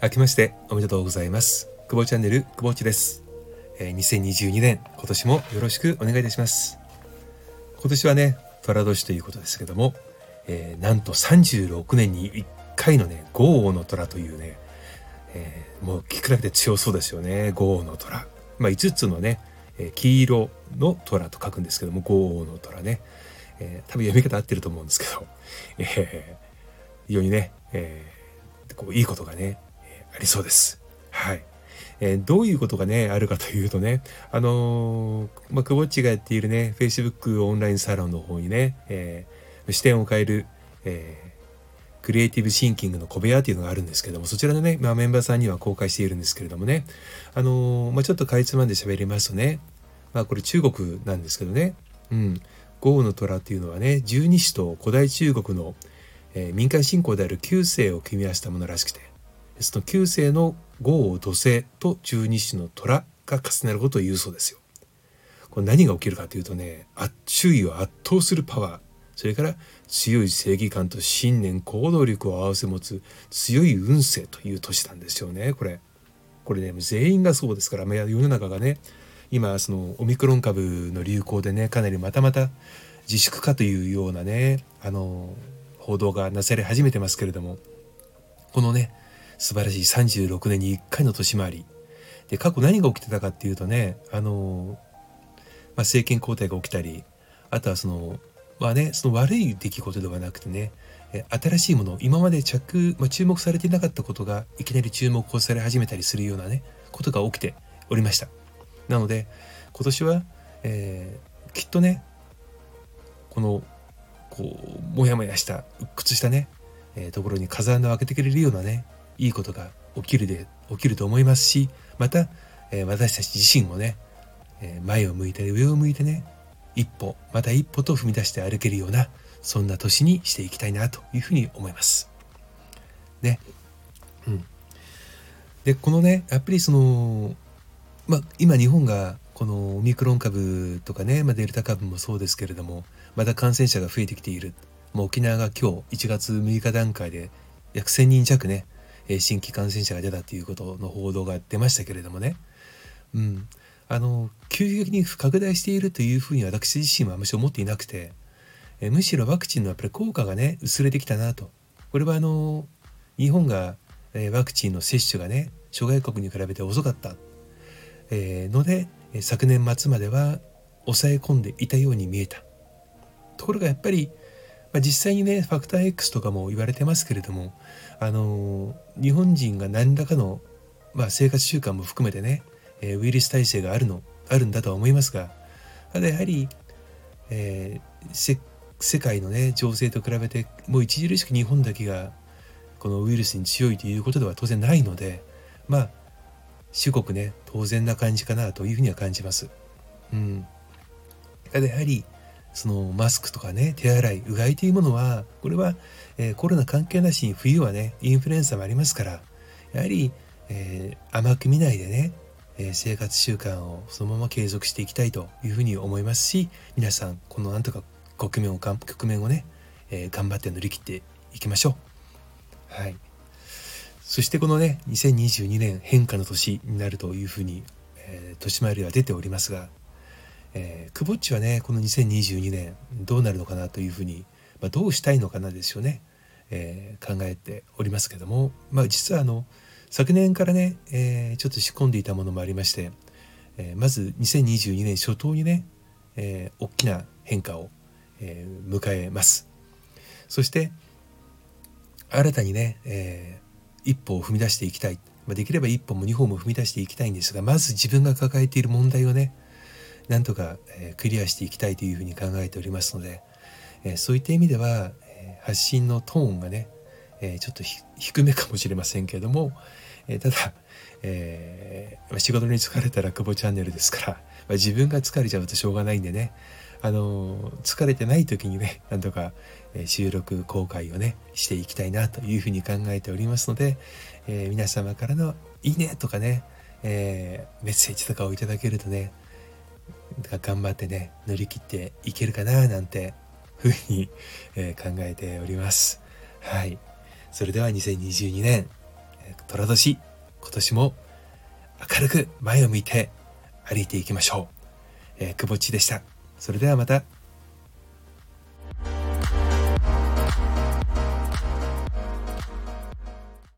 明けましておめでとうございます。久保チャンネル久保ちです、えー、2022年今年もよろしくお願いいたします。今年はね寅年ということですけども、えー、なんと36年に1回のね豪王の虎というね、えー、もう聞くだけで強そうですよね。豪王の虎。まあ5つのね、え黄色の虎と書くんですけども豪王の虎ね、え多分読み方合ってると思うんですけど、えー非常にね、えこういいことがねありそうです。はい。えー、どういうことがね、あるかというとね、あのー、まあ、クボッチがやっているね、Facebook オンラインサロンの方にね、えー、視点を変える、えー、クリエイティブシンキングの小部屋っていうのがあるんですけども、そちらのね、まあ、メンバーさんには公開しているんですけれどもね、あのー、まあ、ちょっとかいつまんで喋りますとね、まあ、これ中国なんですけどね、うん、豪の虎っていうのはね、十二支と古代中国の、えー、民間信仰である旧世を組み合わせたものらしくて、その旧世の豪王土星と十二支の虎が重なることを言うそうですよ。これ何が起きるかというとね周囲を圧倒するパワーそれから強い正義感と信念行動力を併せ持つ強い運勢という年なんですよねこれ。これね全員がそうですから世の中がね今そのオミクロン株の流行でねかなりまたまた自粛かというようなねあの報道がなされ始めてますけれどもこのね素晴らしい36年に1回の年回り。で過去何が起きてたかっていうとねあの、まあ、政権交代が起きたりあとはそのまあねその悪い出来事ではなくてね新しいもの今まで着、まあ、注目されていなかったことがいきなり注目をされ始めたりするようなねことが起きておりました。なので今年は、えー、きっとねこのこうモヤモヤした鬱屈したね、えー、ところに風穴を開けてくれるようなねいいことが起きるで起きると思いますしまた、えー、私たち自身もね、えー、前を向いて上を向いてね一歩また一歩と踏み出して歩けるようなそんな年にしていきたいなというふうに思います。ね。うん。でこのねやっぱりそのまあ今日本がこのオミクロン株とかね、まあ、デルタ株もそうですけれどもまた感染者が増えてきている。もう沖縄が今日1月6日段階で約1000人弱ねえ新規感染者が出たということの報道が出ましたけれどもね、うん、あの急激に拡大しているというふうに私自身はむしろ思っていなくて、えむしろワクチンのやっぱり効果がね薄れてきたなと。これはあの日本が、えワクチンの接種がね諸外国に比べて遅かった、え、ので昨年末までは抑え込んでいたように見えた。ところがやっぱりまあ、実際にねファクター X とかも言われてますけれどもあの日本人が何らかの、まあ、生活習慣も含めてね、えー、ウイルス耐性があるのあるんだとは思いますがただやはり、えー、世界のね情勢と比べてもう著しく日本だけがこのウイルスに強いということでは当然ないのでまあ至極ね当然な感じかなというふうには感じます。うん、ただやはりそのマスクとかね手洗いうがいというものはこれは、えー、コロナ関係なしに冬はねインフルエンザもありますからやはり、えー、甘く見ないでね、えー、生活習慣をそのまま継続していきたいというふうに思いますし皆さんこのなんとか局面を局面をね、え頑張って乗り切っていきましょう。はいそしてこのね2022年変化の年になるというふうに、え年回りは出ておりますがえー、クボッチはねこの2022年どうなるのかなというふうに、まあ、どうしたいのかなですよね、えー、考えておりますけども、まあ、実はあの昨年からね、えー、ちょっと仕込んでいたものもありまして、えまず2022年初頭にね、え大きな変化を、え迎えます。そして新たにね、え一歩を踏み出していきたい、まあ、できれば一歩も二歩も踏み出していきたいんですがまず自分が抱えている問題をねなんとか、えクリアしていきたいというふうに考えておりますので、えそういった意味では、え発信のトーンがね、えちょっと低めかもしれませんけれども、えただ、えー、仕事に疲れたら久保チャンネルですから、ま、自分が疲れちゃうとしょうがないんでね、あの疲れてない時にね、なんとか、収録公開をね、していきたいなというふうに考えておりますので、えー、皆様からのいいねとかね、えー、メッセージとかをいただけるとね、頑張ってね乗り切っていけるかななんてふうに、え、考えておりますはいそれでは2022年、えー、寅年、今年も明るく前を向いて歩いていきましょう。えー、くぼっちでした。それではまた。